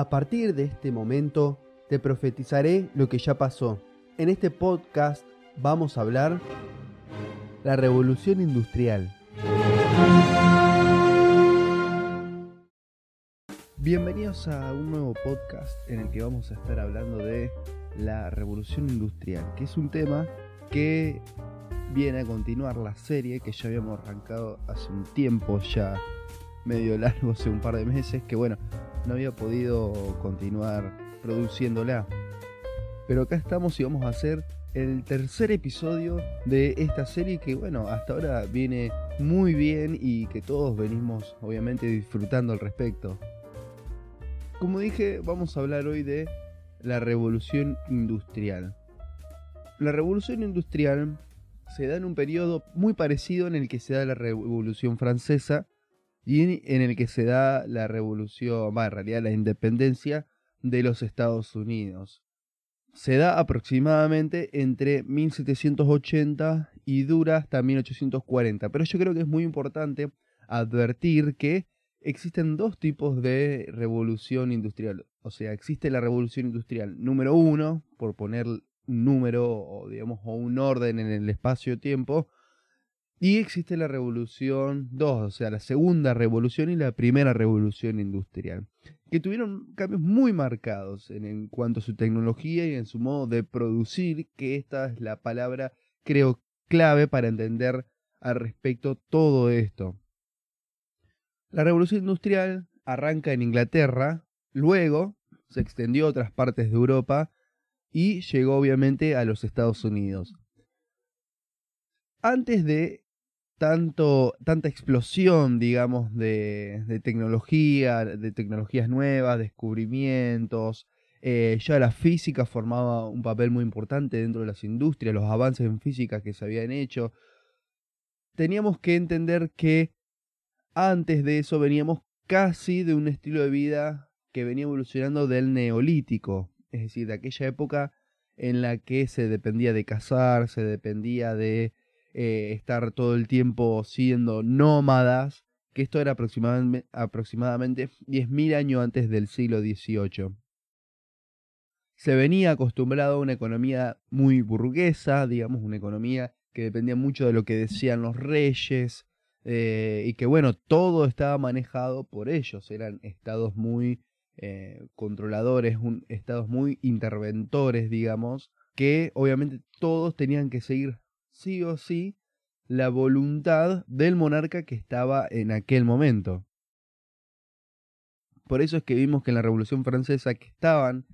A partir de este momento te profetizaré lo que ya pasó. En este podcast vamos a hablar la revolución industrial. Bienvenidos a un nuevo podcast en el que vamos a estar hablando de la revolución industrial, que es un tema que viene a continuar la serie que ya habíamos arrancado hace un tiempo ya medio largo, hace un par de meses, que bueno, no había podido continuar produciéndola. Pero acá estamos y vamos a hacer el tercer episodio de esta serie que bueno, hasta ahora viene muy bien y que todos venimos obviamente disfrutando al respecto. Como dije, vamos a hablar hoy de la revolución industrial. La revolución industrial se da en un periodo muy parecido en el que se da la revolución francesa y en el que se da la revolución, va, en realidad la independencia de los Estados Unidos. Se da aproximadamente entre 1780 y dura hasta 1840, pero yo creo que es muy importante advertir que existen dos tipos de revolución industrial. O sea, existe la revolución industrial número uno, por poner un número o digamos o un orden en el espacio-tiempo, y existe la revolución 2, o sea, la segunda revolución y la primera revolución industrial, que tuvieron cambios muy marcados en, cuanto a su tecnología y en su modo de producir, que esta es la palabra, creo, clave para entender al respecto todo esto. La revolución industrial arranca en Inglaterra, luego se extendió a otras partes de Europa y llegó obviamente a los Estados Unidos. Antes de tanto, tanta explosión, digamos, de, de tecnología, de tecnologías nuevas, descubrimientos. Eh, ya la física formaba un papel muy importante dentro de las industrias, los avances en física que se habían hecho. Teníamos que entender que antes de eso veníamos casi de un estilo de vida que venía evolucionando del neolítico, es decir, de aquella época en la que se dependía de cazar, se dependía de eh, estar todo el tiempo siendo nómadas, que esto era aproximadamente, aproximadamente 10.000 años antes del siglo XVIII. Se venía acostumbrado a una economía muy burguesa, digamos, una economía que dependía mucho de lo que decían los reyes, eh, y que bueno, todo estaba manejado por ellos, eran estados muy eh, controladores, estados muy interventores, digamos, que obviamente todos tenían que seguir sí o sí la voluntad del monarca que estaba en aquel momento. Por eso es que vimos que en la Revolución Francesa que estaban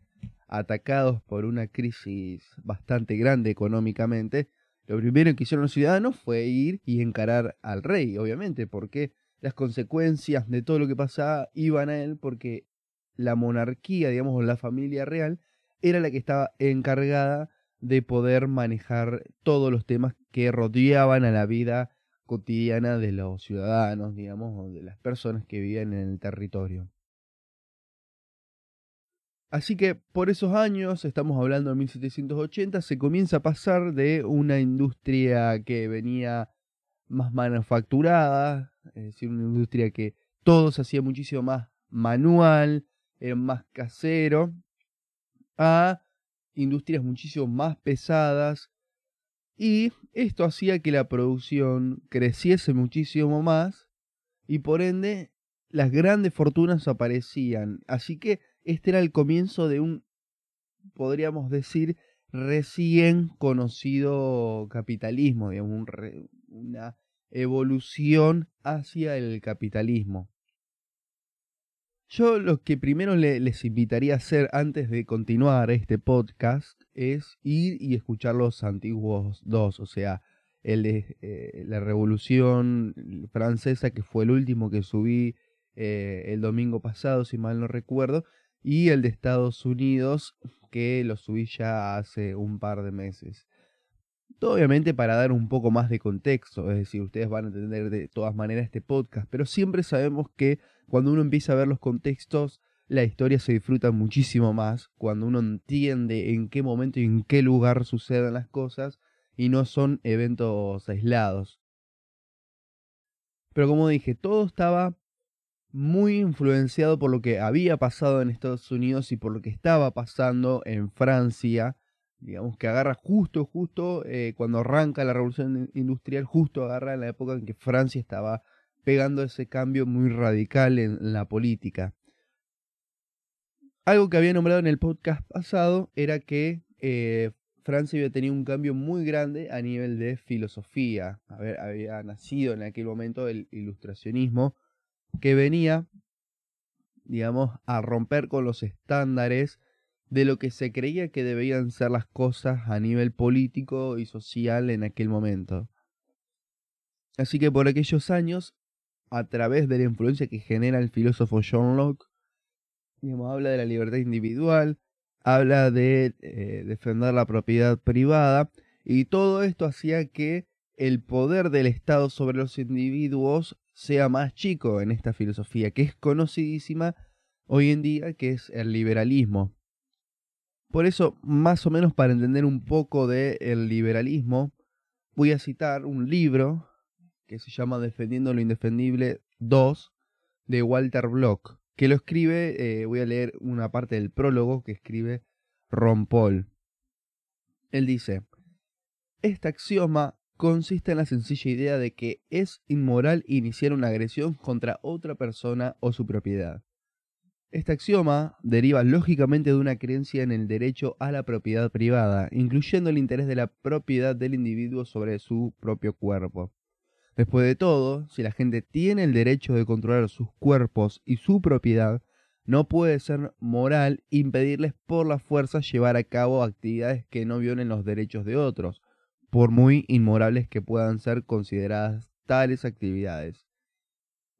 atacados por una crisis bastante grande económicamente, lo primero que hicieron los ciudadanos fue ir y encarar al rey, obviamente, porque las consecuencias de todo lo que pasaba iban a él porque la monarquía, digamos, la familia real, era la que estaba encargada de poder manejar todos los temas que rodeaban a la vida cotidiana de los ciudadanos, digamos, o de las personas que vivían en el territorio. Así que por esos años, estamos hablando de 1780, se comienza a pasar de una industria que venía más manufacturada, es decir, una industria que todo se hacía muchísimo más manual, era más casero, a industrias muchísimo más pesadas y esto hacía que la producción creciese muchísimo más y por ende las grandes fortunas aparecían. Así que este era el comienzo de un, podríamos decir, recién conocido capitalismo, digamos, una evolución hacia el capitalismo. Yo lo que primero les invitaría a hacer antes de continuar este podcast es ir y escuchar los antiguos dos, o sea, el de eh, la Revolución Francesa, que fue el último que subí eh, el domingo pasado, si mal no recuerdo, y el de Estados Unidos, que lo subí ya hace un par de meses. Todo obviamente para dar un poco más de contexto, es decir, ustedes van a entender de todas maneras este podcast, pero siempre sabemos que cuando uno empieza a ver los contextos, la historia se disfruta muchísimo más cuando uno entiende en qué momento y en qué lugar suceden las cosas y no son eventos aislados. Pero como dije, todo estaba muy influenciado por lo que había pasado en Estados Unidos y por lo que estaba pasando en Francia. Digamos que agarra justo, justo eh, cuando arranca la revolución industrial, justo agarra en la época en que Francia estaba pegando ese cambio muy radical en la política. Algo que había nombrado en el podcast pasado era que eh, Francia había tenido un cambio muy grande a nivel de filosofía. había nacido en aquel momento el ilustracionismo que venía, digamos, a romper con los estándares de lo que se creía que debían ser las cosas a nivel político y social en aquel momento. Así que por aquellos años, a través de la influencia que genera el filósofo John Locke, digamos, habla de la libertad individual, habla de eh, defender la propiedad privada, y todo esto hacía que el poder del Estado sobre los individuos sea más chico en esta filosofía, que es conocidísima hoy en día, que es el liberalismo. Por eso, más o menos para entender un poco del el liberalismo, voy a citar un libro que se llama Defendiendo lo Indefendible 2 de Walter Block, que lo escribe, eh, voy a leer una parte del prólogo que escribe Ron Paul. Él dice, este axioma consiste en la sencilla idea de que es inmoral iniciar una agresión contra otra persona o su propiedad. Este axioma deriva lógicamente de una creencia en el derecho a la propiedad privada, incluyendo el interés de la propiedad del individuo sobre su propio cuerpo. Después de todo, si la gente tiene el derecho de controlar sus cuerpos y su propiedad, no puede ser moral impedirles por la fuerza llevar a cabo actividades que no violen los derechos de otros, por muy inmorables que puedan ser consideradas tales actividades.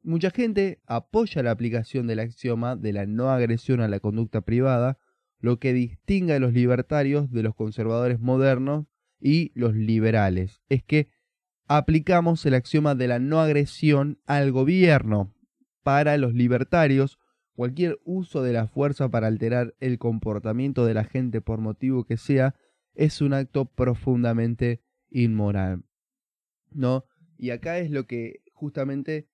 Mucha gente apoya la aplicación del axioma de la no agresión a la conducta privada, lo que distingue a los libertarios de los conservadores modernos y los liberales. Es que aplicamos el axioma de la no agresión al gobierno. Para los libertarios, cualquier uso de la fuerza para alterar el comportamiento de la gente por motivo que sea es un acto profundamente inmoral. ¿No? Y acá es lo que justamente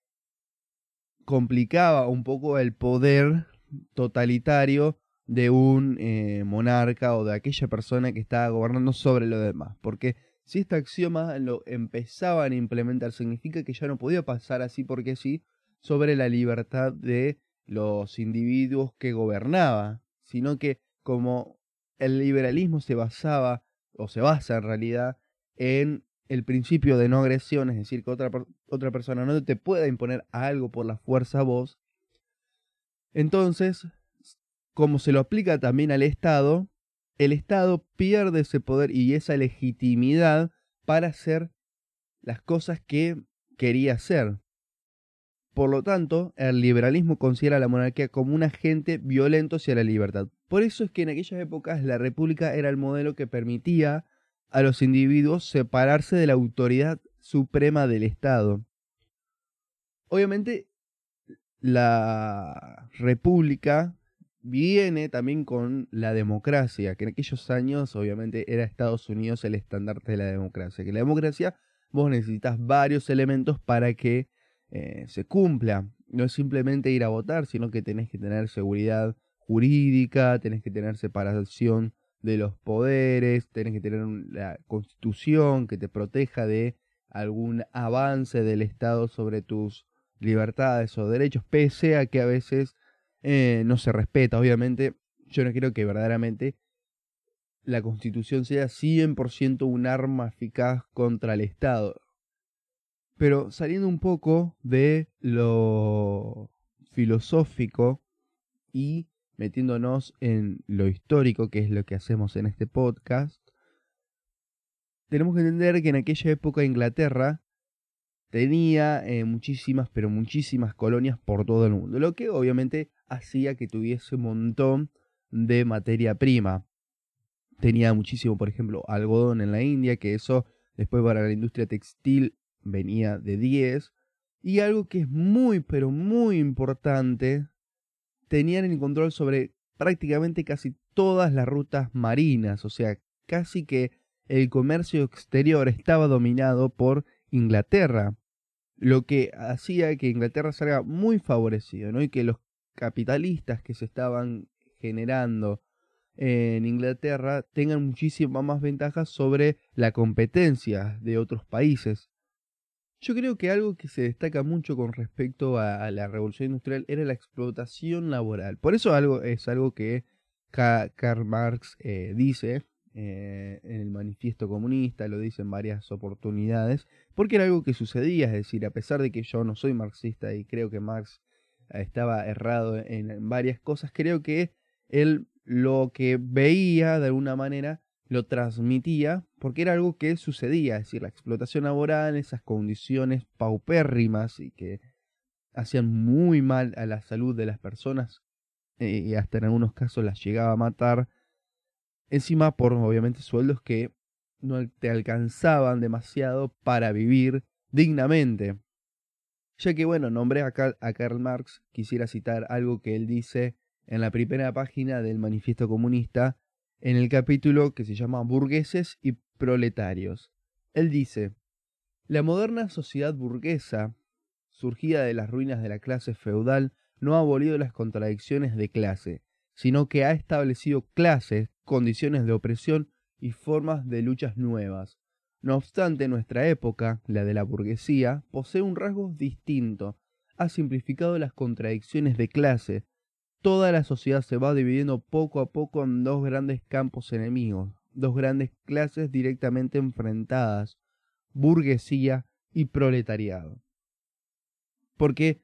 complicaba un poco el poder totalitario de un eh, monarca o de aquella persona que estaba gobernando sobre lo demás. Porque si este axioma lo empezaban a implementar, significa que ya no podía pasar así porque sí sobre la libertad de los individuos que gobernaba, sino que como el liberalismo se basaba, o se basa en realidad, en el principio de no agresión, es decir, que otra, otra persona no te pueda imponer algo por la fuerza a vos, entonces, como se lo aplica también al Estado, el Estado pierde ese poder y esa legitimidad para hacer las cosas que quería hacer. Por lo tanto, el liberalismo considera a la monarquía como un agente violento hacia la libertad. Por eso es que en aquellas épocas la república era el modelo que permitía a los individuos separarse de la autoridad suprema del Estado. Obviamente, la república viene también con la democracia, que en aquellos años obviamente era Estados Unidos el estandarte de la democracia, que la democracia vos necesitas varios elementos para que eh, se cumpla. No es simplemente ir a votar, sino que tenés que tener seguridad jurídica, tenés que tener separación de los poderes, tenés que tener la constitución que te proteja de algún avance del Estado sobre tus libertades o derechos, pese a que a veces eh, no se respeta. Obviamente, yo no quiero que verdaderamente la constitución sea 100% un arma eficaz contra el Estado. Pero saliendo un poco de lo filosófico y metiéndonos en lo histórico, que es lo que hacemos en este podcast, tenemos que entender que en aquella época Inglaterra tenía eh, muchísimas, pero muchísimas colonias por todo el mundo, lo que obviamente hacía que tuviese un montón de materia prima. Tenía muchísimo, por ejemplo, algodón en la India, que eso después para la industria textil venía de 10. Y algo que es muy, pero muy importante tenían el control sobre prácticamente casi todas las rutas marinas, o sea, casi que el comercio exterior estaba dominado por Inglaterra. Lo que hacía que Inglaterra salga muy favorecido, ¿no? Y que los capitalistas que se estaban generando en Inglaterra tengan muchísimas más ventajas sobre la competencia de otros países. Yo creo que algo que se destaca mucho con respecto a, la revolución industrial era la explotación laboral. Por eso algo, es algo que Karl Marx eh, dice eh, en el manifiesto comunista, lo dice en varias oportunidades, porque era algo que sucedía, es decir, a pesar de que yo no soy marxista y creo que Marx estaba errado en varias cosas, creo que él lo que veía de alguna manera lo transmitía porque era algo que sucedía, es decir, la explotación laboral, esas condiciones paupérrimas y que hacían muy mal a la salud de las personas eh, y hasta en algunos casos las llegaba a matar, encima por obviamente sueldos que no te alcanzaban demasiado para vivir dignamente. Ya que bueno, nombré a, a Karl Marx, quisiera citar algo que él dice en la primera página del Manifiesto Comunista, en el capítulo que se llama Burgueses y Proletarios. Él dice, la moderna sociedad burguesa, surgida de las ruinas de la clase feudal, no ha abolido las contradicciones de clase, sino que ha establecido clases, condiciones de opresión y formas de luchas nuevas. No obstante, nuestra época, la de la burguesía, posee un rasgo distinto. Ha simplificado las contradicciones de clase, toda la sociedad se va dividiendo poco a poco en dos grandes campos enemigos, dos grandes clases directamente enfrentadas, burguesía y proletariado. Porque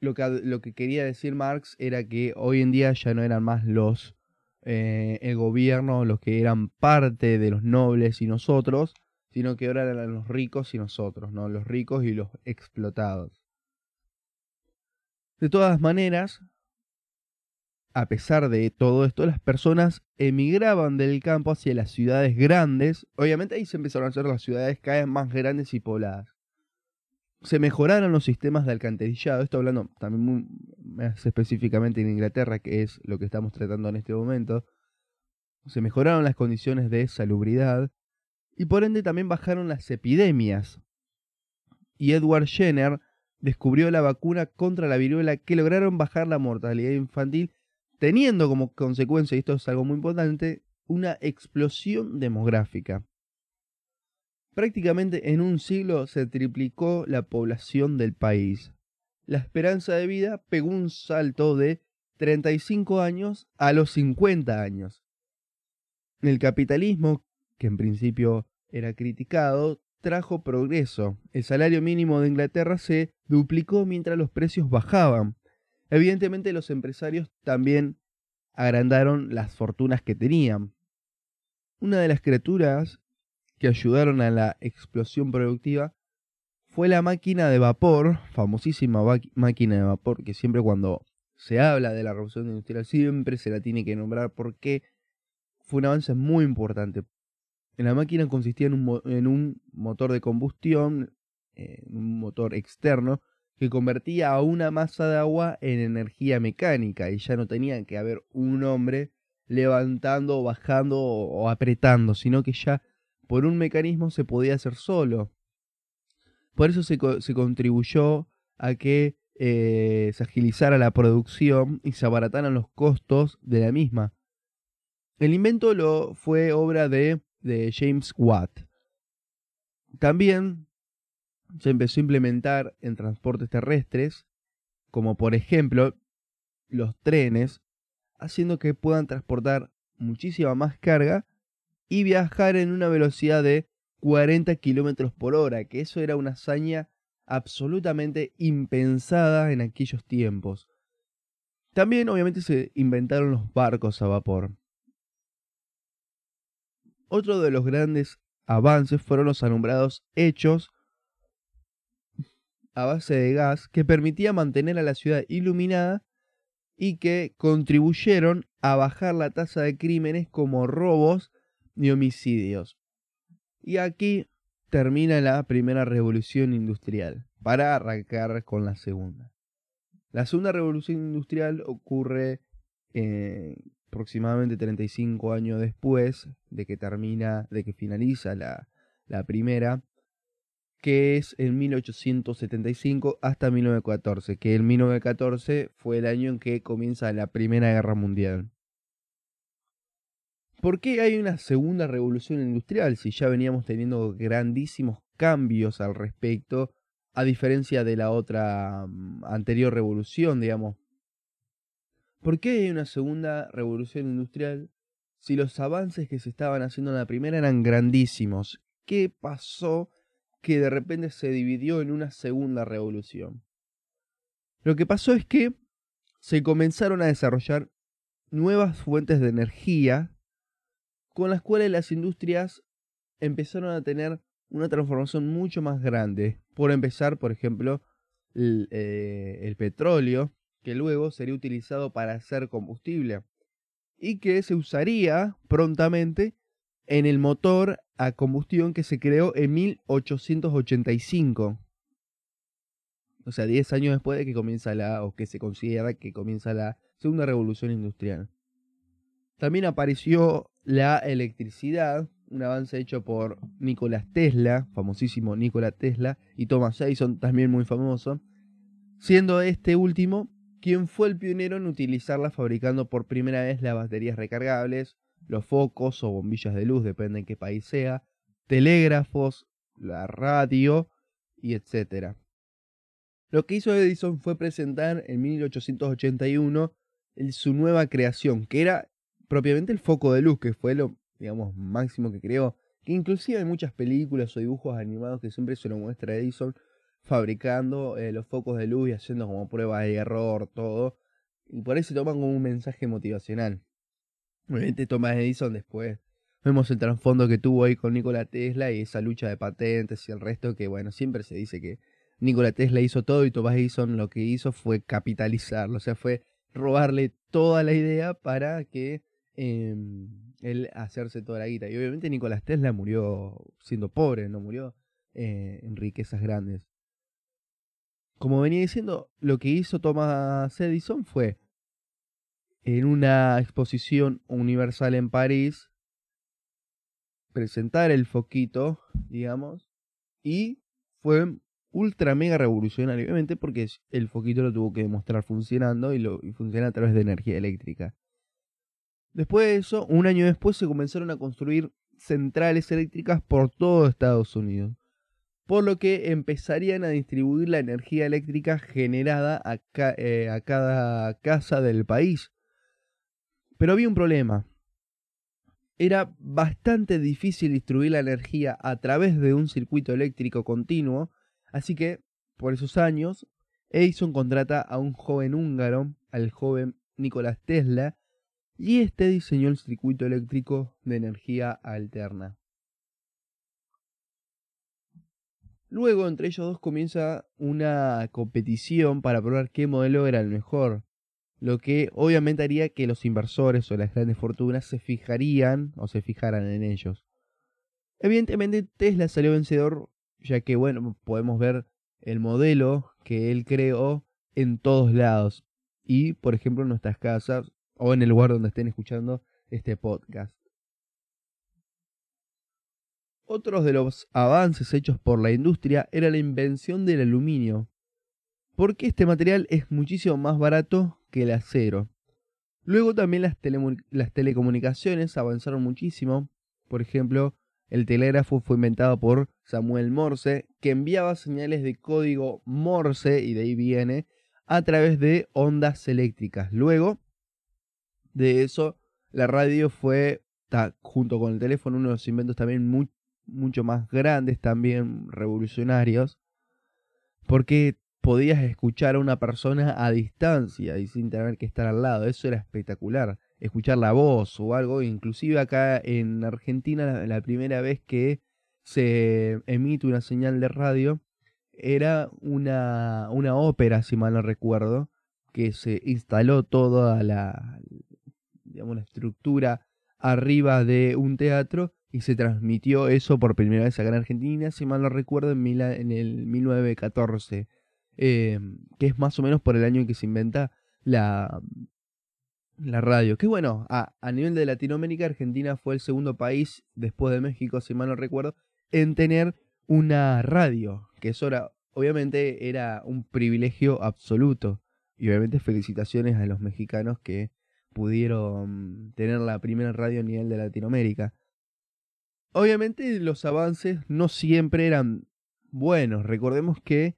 lo que, lo que quería decir Marx era que hoy en día ya no eran más los eh, el gobierno los que eran parte de los nobles y nosotros, sino que ahora eran los ricos y nosotros, ¿no? Los ricos y los explotados. De todas maneras, a pesar de todo esto, las personas emigraban del campo hacia las ciudades grandes. Obviamente ahí se empezaron a hacer las ciudades cada vez más grandes y pobladas. Se mejoraron los sistemas de alcantarillado. Esto hablando también más específicamente en Inglaterra, que es lo que estamos tratando en este momento. Se mejoraron las condiciones de salubridad. Y por ende también bajaron las epidemias. Y Edward Jenner descubrió la vacuna contra la viruela que lograron bajar la mortalidad infantil teniendo como consecuencia, y esto es algo muy importante, una explosión demográfica. Prácticamente en un siglo se triplicó la población del país. La esperanza de vida pegó un salto de 35 años a los 50 años. El capitalismo, que en principio era criticado, trajo progreso. El salario mínimo de Inglaterra se duplicó mientras los precios bajaban. Evidentemente los empresarios también agrandaron las fortunas que tenían. Una de las criaturas que ayudaron a la explosión productiva fue la máquina de vapor, famosísima máquina de vapor, que siempre cuando se habla de la revolución industrial siempre se la tiene que nombrar porque fue un avance muy importante. La máquina consistía en un, en motor de combustión, en un motor externo, que convertía a una masa de agua en energía mecánica y ya no tenía que haber un hombre levantando, bajando o, apretando, sino que ya por un mecanismo se podía hacer solo. Por eso se, contribuyó a que eh, se agilizara la producción y se abarataran los costos de la misma. El invento lo, fue obra de, de James Watt. También se empezó a implementar en transportes terrestres, como por ejemplo los trenes, haciendo que puedan transportar muchísima más carga y viajar en una velocidad de 40 kilómetros por hora, que eso era una hazaña absolutamente impensada en aquellos tiempos. También obviamente se inventaron los barcos a vapor. Otro de los grandes avances fueron los alumbrados hechos a base de gas que permitía mantener a la ciudad iluminada y que contribuyeron a bajar la tasa de crímenes como robos y homicidios. Y aquí termina la primera revolución industrial, para arrancar con la segunda. La segunda revolución industrial ocurre eh, aproximadamente 35 años después de que termina, de que finaliza la, la primera, que es en 1875 hasta 1914, que en 1914 fue el año en que comienza la Primera Guerra Mundial. ¿Por qué hay una segunda revolución industrial si ya veníamos teniendo grandísimos cambios al respecto, a diferencia de la otra mm, anterior revolución, digamos? ¿Por qué hay una segunda revolución industrial si los avances que se estaban haciendo en la primera eran grandísimos? ¿Qué pasó que de repente se dividió en una segunda revolución? Lo que pasó es que se comenzaron a desarrollar nuevas fuentes de energía con las cuales las industrias empezaron a tener una transformación mucho más grande. Por empezar, por ejemplo, el, eh, el petróleo, que luego sería utilizado para hacer combustible y que se usaría prontamente en el motor a combustión que se creó en 1885. O sea, 10 años después de que comienza la, o que se considera que comienza la segunda revolución industrial. También apareció la electricidad, un avance hecho por Nikola Tesla, famosísimo Nikola Tesla, y Thomas Edison, también muy famoso, siendo este último quien fue el pionero en utilizarla fabricando por primera vez las baterías recargables, los focos o bombillas de luz, depende en qué país sea, telégrafos, la radio y etc. Lo que hizo Edison fue presentar en 1881 su nueva creación, que era propiamente el foco de luz, que fue lo, digamos, máximo que creó. Que inclusive hay muchas películas o dibujos animados que siempre se lo muestra Edison fabricando eh, los focos de luz y haciendo como pruebas de error, todo. Y por ahí se toman como un mensaje motivacional. Obviamente Thomas Edison después vemos el trasfondo que tuvo ahí con Nikola Tesla y esa lucha de patentes y el resto que bueno, siempre se dice que Nikola Tesla hizo todo y Thomas Edison lo que hizo fue capitalizarlo, o sea, fue robarle toda la idea para que eh, él hacerse toda la guita. Y obviamente Nikola Tesla murió siendo pobre, no murió eh, en riquezas grandes. Como venía diciendo, lo que hizo Thomas Edison fue en una exposición universal en París, presentar el foquito, digamos, y fue ultra mega revolucionario, obviamente, porque el foquito lo tuvo que demostrar funcionando y, lo, funciona a través de energía eléctrica. Después de eso, un año después se comenzaron a construir centrales eléctricas por todo Estados Unidos, por lo que empezarían a distribuir la energía eléctrica generada a, eh, a cada casa del país pero había un problema. Era bastante difícil distribuir la energía a través de un circuito eléctrico continuo, así que, por esos años, Edison contrata a un joven húngaro, al joven Nicolás Tesla, y este diseñó el circuito eléctrico de energía alterna. Luego, entre ellos dos comienza una competición para probar qué modelo era el mejor lo que obviamente haría que los inversores o las grandes fortunas se fijarían o se fijaran en ellos. Evidentemente Tesla salió vencedor, ya que bueno, podemos ver el modelo que él creó en todos lados y por ejemplo en nuestras casas o en el lugar donde estén escuchando este podcast. Otros de los avances hechos por la industria era la invención del aluminio, porque este material es muchísimo más barato que el acero. Luego también las, telecomunicaciones avanzaron muchísimo. Por ejemplo, el telégrafo fue inventado por Samuel Morse, que enviaba señales de código Morse, y de ahí viene, a través de ondas eléctricas. Luego de eso, la radio fue, junto con el teléfono, uno de los inventos también mucho más grandes, también revolucionarios, porque podías escuchar a una persona a distancia y sin tener que estar al lado. Eso era espectacular. Escuchar la voz o algo. Inclusive acá en Argentina la, primera vez que se emite una señal de radio era una, una ópera, si mal no recuerdo, que se instaló toda la, digamos, la estructura arriba de un teatro y se transmitió eso por primera vez acá en Argentina, si mal no recuerdo, en, en el 1914 eh, que es más o menos por el año en que se inventa la, la radio. Que bueno, a, a, nivel de Latinoamérica, Argentina fue el segundo país, después de México, si mal no recuerdo, en tener una radio, que eso era, obviamente era un privilegio absoluto. Y obviamente felicitaciones a los mexicanos que pudieron tener la primera radio a nivel de Latinoamérica. Obviamente los avances no siempre eran buenos. Recordemos que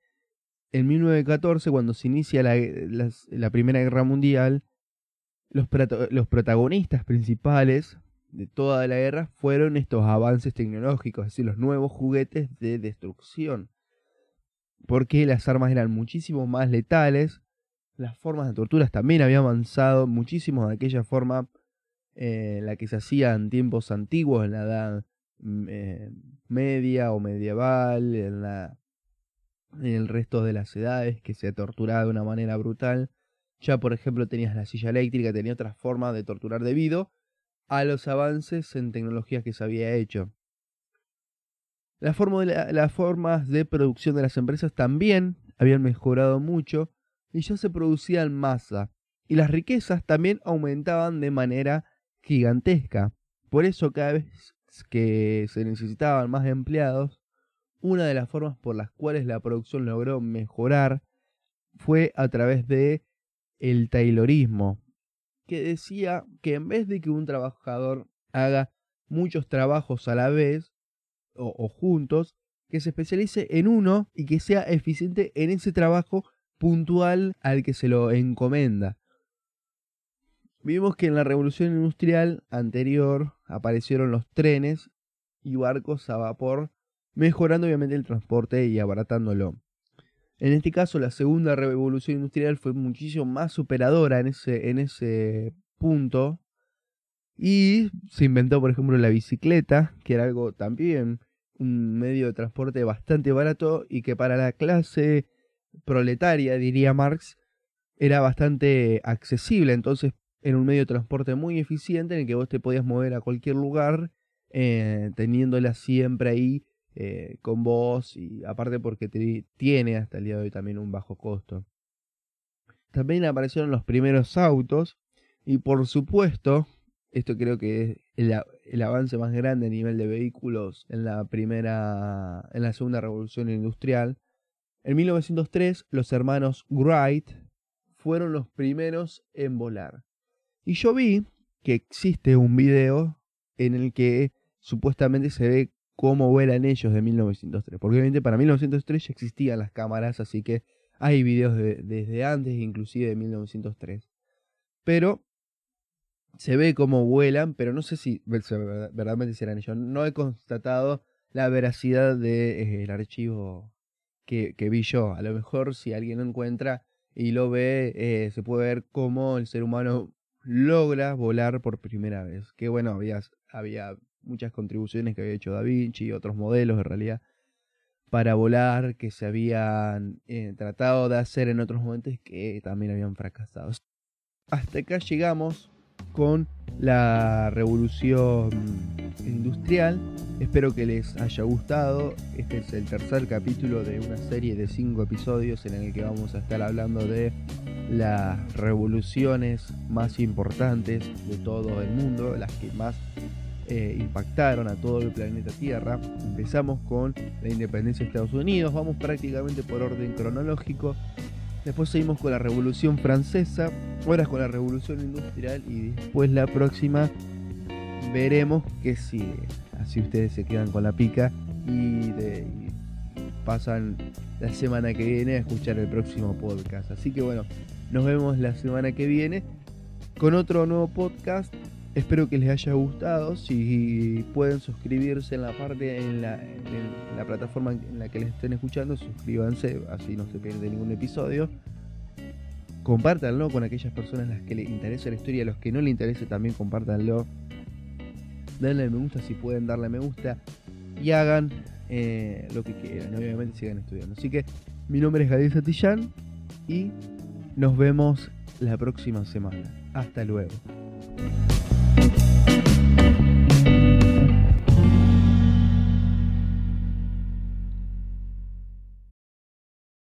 en 1914, cuando se inicia la, Primera Guerra Mundial, los, los protagonistas principales de toda la guerra fueron estos avances tecnológicos, es decir, los nuevos juguetes de destrucción. Porque las armas eran muchísimo más letales, las formas de torturas también habían avanzado muchísimo de aquella forma eh, la que se hacía en tiempos antiguos, en la edad mm, eh, media o medieval, en, la, en el resto de las edades, que se torturaba de una manera brutal. Ya, por ejemplo, tenías la silla eléctrica, tenía otras formas de torturar debido a los avances en tecnologías que se había hecho. las formas de producción de las empresas también habían mejorado mucho y ya se producía en masa. Y las riquezas también aumentaban de manera gigantesca. Por eso cada vez que se necesitaban más empleados, una de las formas por las cuales la producción logró mejorar fue a través de el taylorismo, que decía que en vez de que un trabajador haga muchos trabajos a la vez o, juntos, que se especialice en uno y que sea eficiente en ese trabajo puntual al que se lo encomenda. Vimos que en la revolución industrial anterior aparecieron los trenes y barcos a vapor, mejorando obviamente el transporte y abaratándolo. En este caso, la segunda revolución industrial fue muchísimo más superadora en ese, en ese punto. Y se inventó, por ejemplo, la bicicleta, que era algo también un medio de transporte bastante barato y que para la clase proletaria, diría Marx, era bastante accesible. Entonces, era un medio de transporte muy eficiente en el que vos te podías mover a cualquier lugar, eh, teniéndola siempre ahí eh, con vos y aparte porque tiene hasta el día de hoy también un bajo costo. También aparecieron los primeros autos y por supuesto, esto creo que es el, el, avance más grande a nivel de vehículos en la primera, en la segunda revolución industrial. En 1903 los hermanos Wright fueron los primeros en volar. Y yo vi que existe un video en el que supuestamente se ve cómo vuelan ellos de 1903. Porque obviamente para 1903 ya existían las cámaras, así que hay videos desde antes, inclusive de 1903. Pero se ve cómo vuelan, pero no sé si verdaderamente serán ellos. No he constatado la veracidad del eh, archivo que, vi yo. A lo mejor si alguien lo encuentra y lo ve, eh, se puede ver cómo el ser humano logra volar por primera vez. Que bueno, había, había muchas contribuciones que había hecho Da Vinci y otros modelos en realidad para volar que se habían eh, tratado de hacer en otros momentos que también habían fracasado. Hasta acá llegamos con la revolución industrial. Espero que les haya gustado. Este es el tercer capítulo de una serie de cinco episodios en el que vamos a estar hablando de las revoluciones más importantes de todo el mundo, las que más eh, impactaron a todo el planeta Tierra. Empezamos con la independencia de Estados Unidos, vamos prácticamente por orden cronológico. Después seguimos con la Revolución Francesa, ahora con la Revolución Industrial y después la próxima veremos que sigue. Así ustedes se quedan con la pica y, y pasan la semana que viene a escuchar el próximo podcast. Así que bueno, nos vemos la semana que viene con otro nuevo podcast Espero que les haya gustado. Si pueden suscribirse en la parte, en la, plataforma en la que les estén escuchando, suscríbanse, así no se pierden ningún episodio. Compártanlo con aquellas personas a las que les interesa la historia, a los que no les interese también compártanlo. Denle me gusta si pueden darle me gusta y hagan eh, lo que quieran. Obviamente sigan estudiando. Así que mi nombre es Gabriel Satillán y nos vemos la próxima semana. Hasta luego.